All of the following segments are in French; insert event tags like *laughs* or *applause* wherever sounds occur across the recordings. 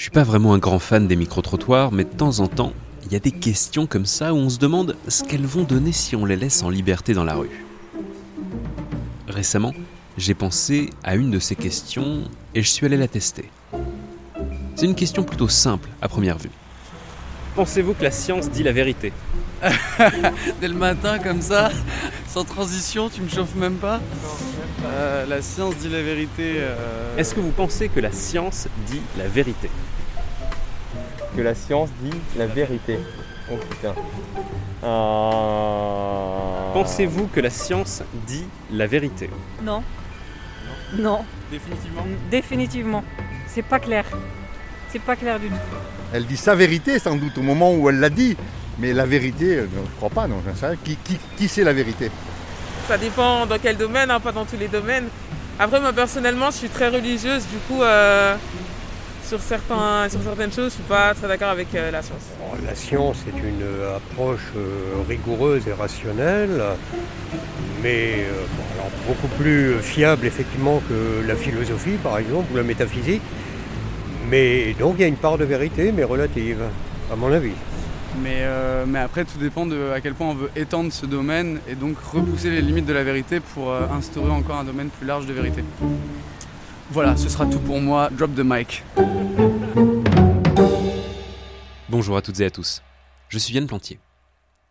Je suis pas vraiment un grand fan des micro-trottoirs, mais de temps en temps, il y a des questions comme ça où on se demande ce qu'elles vont donner si on les laisse en liberté dans la rue. Récemment, j'ai pensé à une de ces questions et je suis allé la tester. C'est une question plutôt simple à première vue. Pensez-vous que la science dit la vérité? *laughs* Dès le matin, comme ça, sans transition, tu me chauffes même pas Euh, La science dit la vérité. euh, Est-ce que vous pensez que la science dit la vérité? Que la science dit la vérité. Oh putain. Euh... Pensez-vous que la science dit la vérité? Non. Non, Définitivement? définitivement. C'est pas clair. C'est pas clair du tout. Elle dit sa vérité sans doute au moment où elle l'a dit. Mais la vérité, euh, non, je crois pas, non, j'en sais rien. Qui, qui, qui c'est la vérité? Ça dépend dans quel domaine, hein, pas dans tous les domaines. Après, moi personnellement, je suis très religieuse, du coup, euh, sur, certains, sur certaines choses, je suis pas très d'accord avec euh, la science. Bon, La science est une approche euh, rigoureuse et rationnelle, mais euh, bon, alors beaucoup plus fiable effectivement que la philosophie par exemple ou la métaphysique. Mais donc il y a une part de vérité, mais relative, à mon avis. Mais, euh, mais après, tout dépend de à quel point on veut étendre ce domaine et donc repousser les limites de la vérité pour euh, instaurer encore un domaine plus large de vérité. Voilà, ce sera tout pour moi. Drop the mic. Bonjour à toutes et à tous. Je suis Yann Plantier.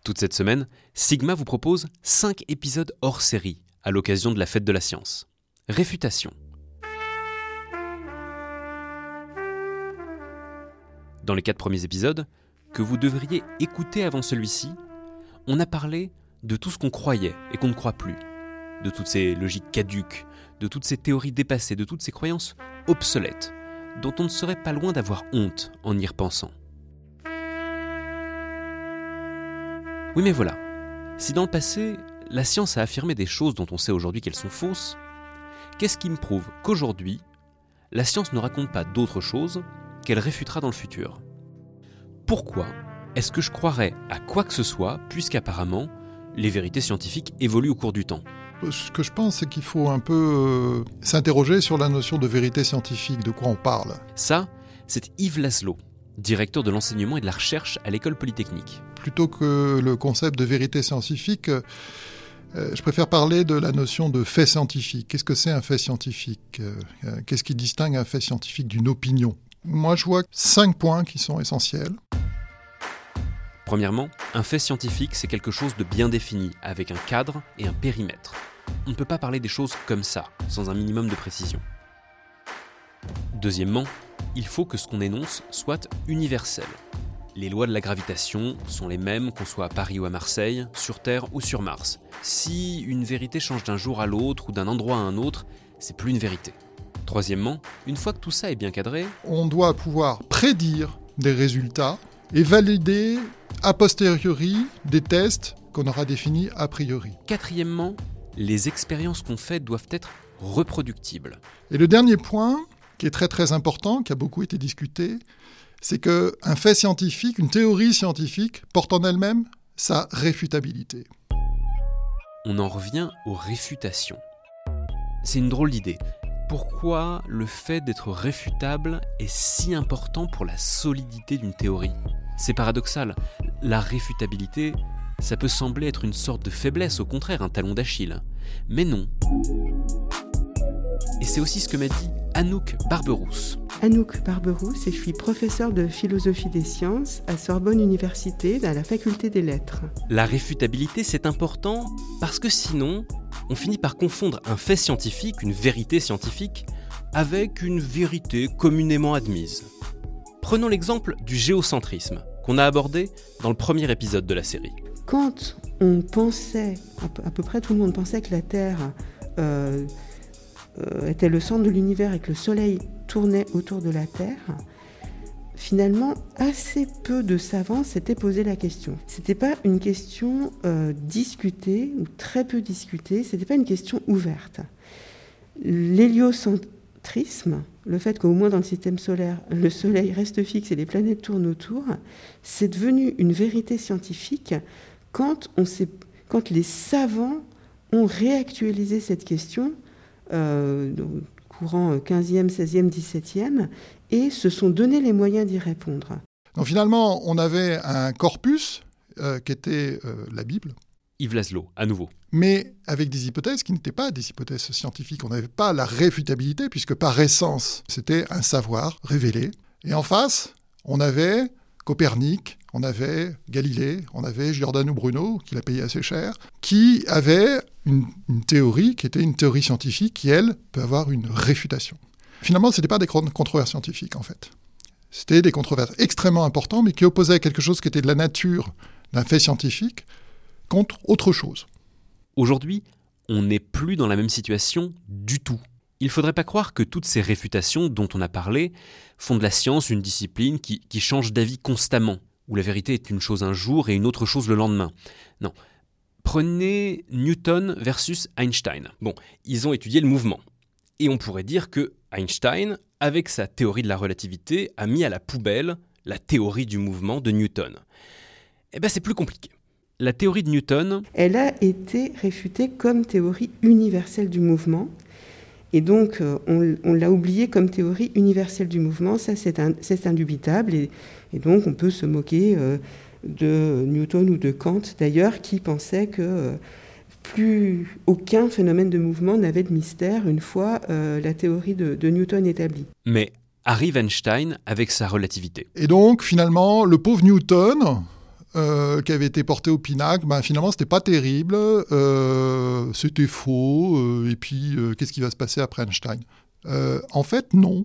Toute cette semaine, Sigma vous propose 5 épisodes hors série à l'occasion de la fête de la science. Réfutation. Dans les quatre premiers épisodes, que vous devriez écouter avant celui-ci, on a parlé de tout ce qu'on croyait et qu'on ne croit plus, de toutes ces logiques caduques, de toutes ces théories dépassées, de toutes ces croyances obsolètes, dont on ne serait pas loin d'avoir honte en y repensant. Oui mais voilà, si dans le passé, la science a affirmé des choses dont on sait aujourd'hui qu'elles sont fausses, qu'est-ce qui me prouve qu'aujourd'hui, la science ne raconte pas d'autre chose qu'elle réfutera dans le futur? Pourquoi est-ce que je croirais à quoi que ce soit, puisqu'apparemment, les vérités scientifiques évoluent au cours du temps? Ce que je pense, c'est qu'il faut un peu euh, s'interroger sur la notion de vérité scientifique, de quoi on parle. Ça, c'est Yves Laszlo, directeur de l'enseignement et de la recherche à l'école polytechnique. Plutôt que le concept de vérité scientifique, euh, euh, je préfère parler de la notion de fait scientifique. Qu'est-ce que c'est un fait scientifique? Euh, euh, Qu'est-ce qui distingue un fait scientifique d'une opinion? Moi, je vois cinq points qui sont essentiels. Premièrement, un fait scientifique, c'est quelque chose de bien défini, avec un cadre et un périmètre. On ne peut pas parler des choses comme ça, sans un minimum de précision. Deuxièmement, il faut que ce qu'on énonce soit universel. Les lois de la gravitation sont les mêmes qu'on soit à Paris ou à Marseille, sur Terre ou sur Mars. Si une vérité change d'un jour à l'autre ou d'un endroit à un autre, c'est plus une vérité. Troisièmement, une fois que tout ça est bien cadré, On doit pouvoir prédire des résultats et valider a posteriori des tests qu'on aura définis a priori. quatrièmement, les expériences qu'on fait doivent être reproductibles. Et le dernier point, qui est très très important, qui a beaucoup été discuté, c'est que un fait scientifique, une théorie scientifique, porte en elle-même sa réfutabilité. On en revient aux réfutations. C'est une drôle d'idée. Pourquoi le fait d'être réfutable est si important pour la solidité d'une théorie C'est paradoxal. La réfutabilité, ça peut sembler être une sorte de faiblesse, au contraire, un talon d'Achille. Mais non. Et c'est aussi ce que m'a dit Anouk Barberousse. Anouk Barberousse et je suis professeure de philosophie des sciences à Sorbonne Université dans la faculté des lettres. La réfutabilité, c'est important parce que sinon, on finit par confondre un fait scientifique, une vérité scientifique, avec une vérité communément admise. Prenons l'exemple du géocentrisme, qu'on a abordé dans le premier épisode de la série. Quand on pensait, à peu, près tout le monde pensait que la Terre euh, euh, était le centre de l'univers et que le Soleil tournait autour de la Terre, finalement, assez peu de savants s'étaient posé la question. C'était pas une question euh, discutée ou très peu discutée. C'était pas une question ouverte. L'héliocentrisme, le fait qu'au moins dans le système solaire, le Soleil reste fixe et les planètes tournent autour, c'est devenu une vérité scientifique quand, les savants ont réactualisé cette question euh, courant 15e, 16e, 17e, et se sont donné les moyens d'y répondre. Donc finalement, on avait un corpus euh, qui était euh, la Bible. Yves Laszlo, à nouveau. Mais avec des hypothèses qui n'étaient pas des hypothèses scientifiques. On n'avait pas la réfutabilité, puisque par essence, c'était un savoir révélé. Et en face, on avait Copernic, on avait Galilée, on avait Giordano Bruno, qui l'a payé assez cher, qui avait une, théorie qui était une théorie scientifique qui, elle, peut avoir une réfutation. Finalement, ce n'était pas des controverses scientifiques, en fait. C'était des controverses extrêmement importantes, mais qui opposaient quelque chose qui était de la nature d'un fait scientifique contre autre chose. Aujourd'hui, on n'est plus dans la même situation du tout. Il ne faudrait pas croire que toutes ces réfutations dont on a parlé font de la science une discipline qui, qui change d'avis constamment, où la vérité est une chose un jour et une autre chose le lendemain. Non. Prenez Newton versus Einstein. Bon, ils ont étudié le mouvement. Et on pourrait dire que Einstein, avec sa théorie de la relativité, a mis à la poubelle la théorie du mouvement de Newton. Eh bien, c'est plus compliqué. La théorie de Newton... Elle a été réfutée comme théorie universelle du mouvement. Et donc, euh, on, l'a oubliée comme théorie universelle du mouvement. Ça, c'est indubitable. Et, donc, on peut se moquer euh, de Newton ou de Kant, d'ailleurs, qui pensaient que... Euh, plus aucun phénomène de mouvement n'avait de mystère une fois euh, la théorie de, Newton établie. Mais arrive Einstein avec sa relativité. Et donc finalement, le pauvre Newton, euh, qui avait été porté au pinacle, ben, finalement c'était pas terrible, euh, c'était faux, et puis qu'est-ce qui va se passer après Einstein? En fait, non.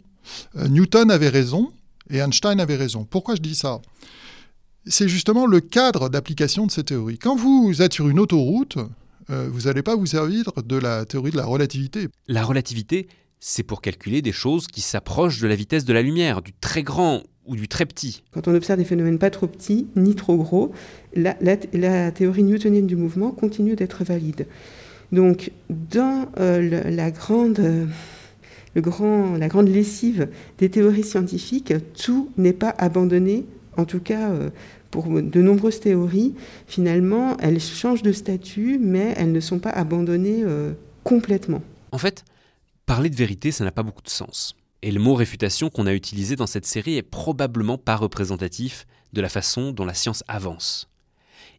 Newton avait raison et Einstein avait raison. Pourquoi je dis ça? C'est justement le cadre d'application de ces théories. Quand vous êtes sur une autoroute, euh, vous n'allez pas vous servir de la théorie de la relativité. La relativité, c'est pour calculer des choses qui s'approchent de la vitesse de la lumière, du très grand ou du très petit. Quand on observe des phénomènes pas trop petits ni trop gros, la, théorie newtonienne du mouvement continue d'être valide. Donc, dans euh, la, grande, le grand, la grande lessive des théories scientifiques, tout n'est pas abandonné, en tout cas euh, pour de nombreuses théories, finalement, elles changent de statut, mais elles ne sont pas abandonnées euh, complètement. En fait, parler de vérité, ça n'a pas beaucoup de sens. Et le mot réfutation qu'on a utilisé dans cette série est probablement pas représentatif de la façon dont la science avance.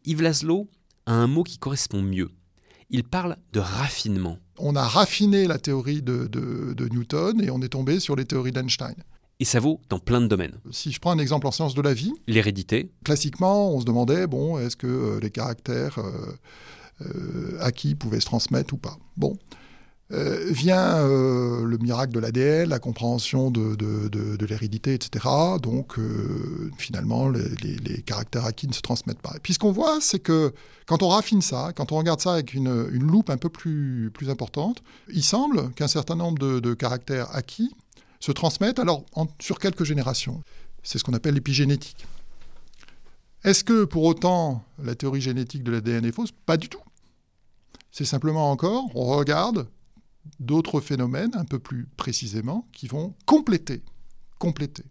Yves Laszlo a un mot qui correspond mieux. Il parle de raffinement. On a raffiné la théorie de, de Newton et on est tombé sur les théories d'Einstein. Et ça vaut dans plein de domaines. Si je prends un exemple en sciences de la vie. L'hérédité. Classiquement, on se demandait, bon, est-ce que euh, les caractères euh, euh, acquis pouvaient se transmettre ou pas? Bon. vient le miracle de l'ADN, la compréhension de, de, l'hérédité, etc. Donc, finalement, les, caractères acquis ne se transmettent pas. Et puis, ce qu'on voit, c'est que quand on raffine ça, quand on regarde ça avec une, une loupe un peu plus, plus importante, il semble qu'un certain nombre de caractères acquis se transmettent alors sur quelques générations. C'est ce qu'on appelle l'épigénétique. Est-ce que pour autant la théorie génétique de l'ADN est fausse? Pas du tout. C'est simplement encore, on regarde d'autres phénomènes un peu plus précisément qui vont compléter, compléter.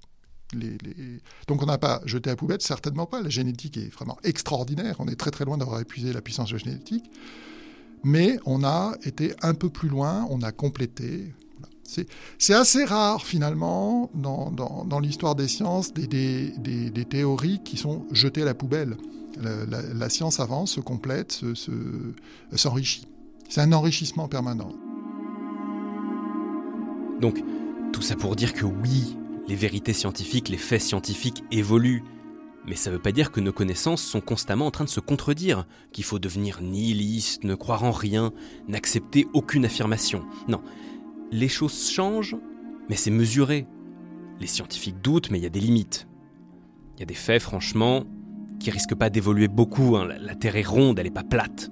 Donc on n'a pas jeté à poubelle, certainement pas. La génétique est vraiment extraordinaire. On est très très loin d'avoir épuisé la puissance de la génétique. Mais on a été un peu plus loin, on a complété, c'est assez rare finalement dans, l'histoire des sciences des, théories qui sont jetées à la poubelle. La, science avance, se complète, s'enrichit. C'est un enrichissement permanent. Donc, tout ça pour dire que oui, les vérités scientifiques, les faits scientifiques évoluent. Mais ça ne veut pas dire que nos connaissances sont constamment en train de se contredire, qu'il faut devenir nihiliste, ne croire en rien, n'accepter aucune affirmation. Non, les choses changent, mais c'est mesuré. Les scientifiques doutent, mais il y a des limites. Il y a des faits, franchement, qui risquent pas d'évoluer beaucoup. Hein. La, Terre est ronde, elle n'est pas plate.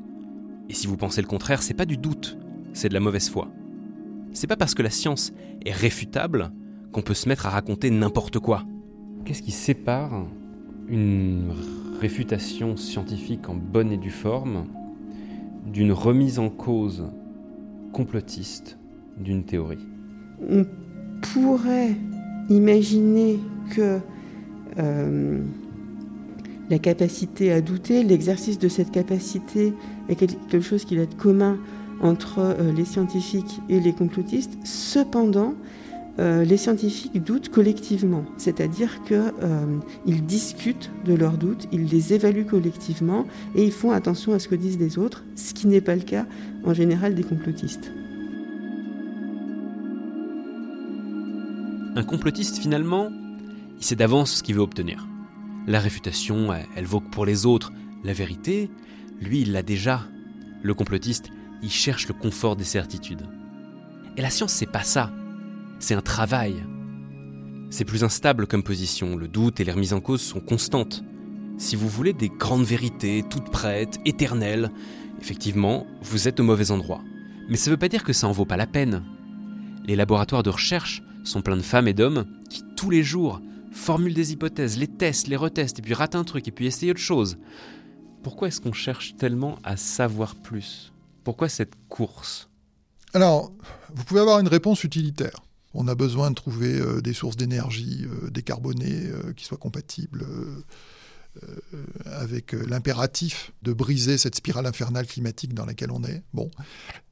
Et si vous pensez le contraire, c'est pas du doute, c'est de la mauvaise foi. C'est pas parce que la science est réfutable qu'on peut se mettre à raconter n'importe quoi. Qu'est-ce qui sépare une réfutation scientifique en bonne et due forme d'une remise en cause complotiste d'une théorie On pourrait imaginer que euh, la capacité à douter, l'exercice de cette capacité est quelque chose qui est commun entre euh, les scientifiques et les complotistes. Cependant, euh, les scientifiques doutent collectivement, c'est-à-dire qu'ils discutent de leurs doutes, ils les évaluent collectivement et ils font attention à ce que disent les autres, ce qui n'est pas le cas en général des complotistes. Un complotiste, finalement, il sait d'avance ce qu'il veut obtenir. La réfutation, elle vaut que pour les autres. La vérité, lui, il l'a déjà. Le complotiste, il cherche le confort des certitudes. Et la science, c'est pas ça. C'est un travail. C'est plus instable comme position, le doute et les remises en cause sont constantes. Si vous voulez des grandes vérités, toutes prêtes, éternelles, effectivement, vous êtes au mauvais endroit. Mais ça ne veut pas dire que ça en vaut pas la peine. Les laboratoires de recherche sont pleins de femmes et d'hommes qui, tous les jours, formulent des hypothèses, les testent, les retestent, et puis ratent un truc, et puis essayent autre chose. Pourquoi est-ce qu'on cherche tellement à savoir plus? Pourquoi cette course? Alors, vous pouvez avoir une réponse utilitaire. On a besoin de trouver euh, des sources d'énergie euh, décarbonées euh, qui soient compatibles avec l'impératif de briser cette spirale infernale climatique dans laquelle on est. Bon,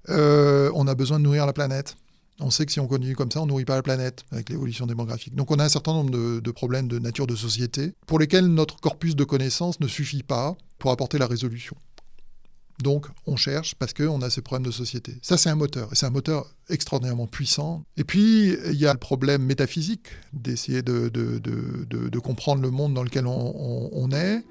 on a besoin de nourrir la planète. On sait que si on continue comme ça, on nourrit pas la planète avec l'évolution démographique. Donc on a un certain nombre de, problèmes de nature de société pour lesquels notre corpus de connaissances ne suffit pas pour apporter la résolution. Donc, on cherche parce qu'on a ces problèmes de société. Ça, c'est un moteur. Et c'est un moteur extraordinairement puissant. Et puis, il y a le problème métaphysique d'essayer de, de, comprendre le monde dans lequel on, est.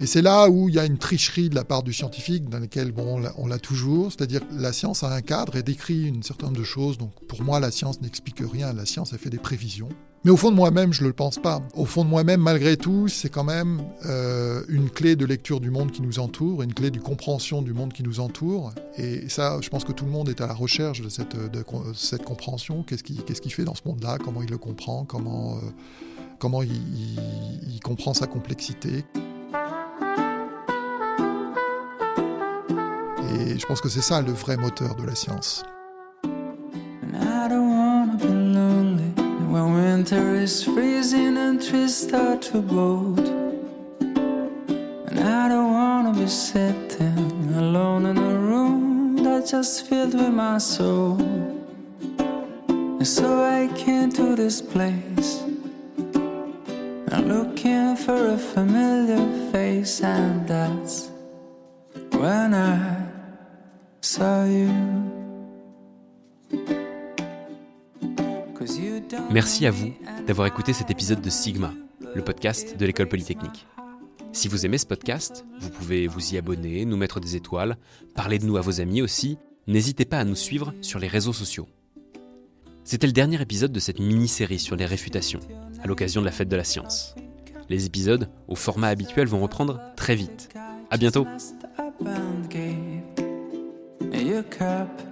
Et c'est là où il y a une tricherie de la part du scientifique, dans laquelle bon, on l'a toujours. C'est-à-dire la science a un cadre et décrit une certain nombre de choses. Donc, pour moi, la science n'explique rien. La science, elle fait des prévisions. Mais au fond de moi-même, je ne le pense pas. Au fond de moi-même, malgré tout, c'est quand même euh, une clé de lecture du monde qui nous entoure, une clé de compréhension du monde qui nous entoure. Et ça, je pense que tout le monde est à la recherche de cette, compréhension. Qu'est-ce qu'il fait dans ce monde-là? Comment il le comprend? Comment, euh, il, comprend sa complexité? Et je pense que c'est ça le vrai moteur de la science. Just filled with my soul. And so I came to this place. I'm looking for a familiar face, and that's when I. Merci à vous d'avoir écouté cet épisode de Sigma, le podcast de l'école polytechnique. Si vous aimez ce podcast, vous pouvez vous y abonner, nous mettre des étoiles, parler de nous à vos amis aussi. N'hésitez pas à nous suivre sur les réseaux sociaux. C'était le dernier épisode de cette mini-série sur les réfutations, à l'occasion de la fête de la science. Les épisodes, au format habituel, vont reprendre très vite. À bientôt! a cup.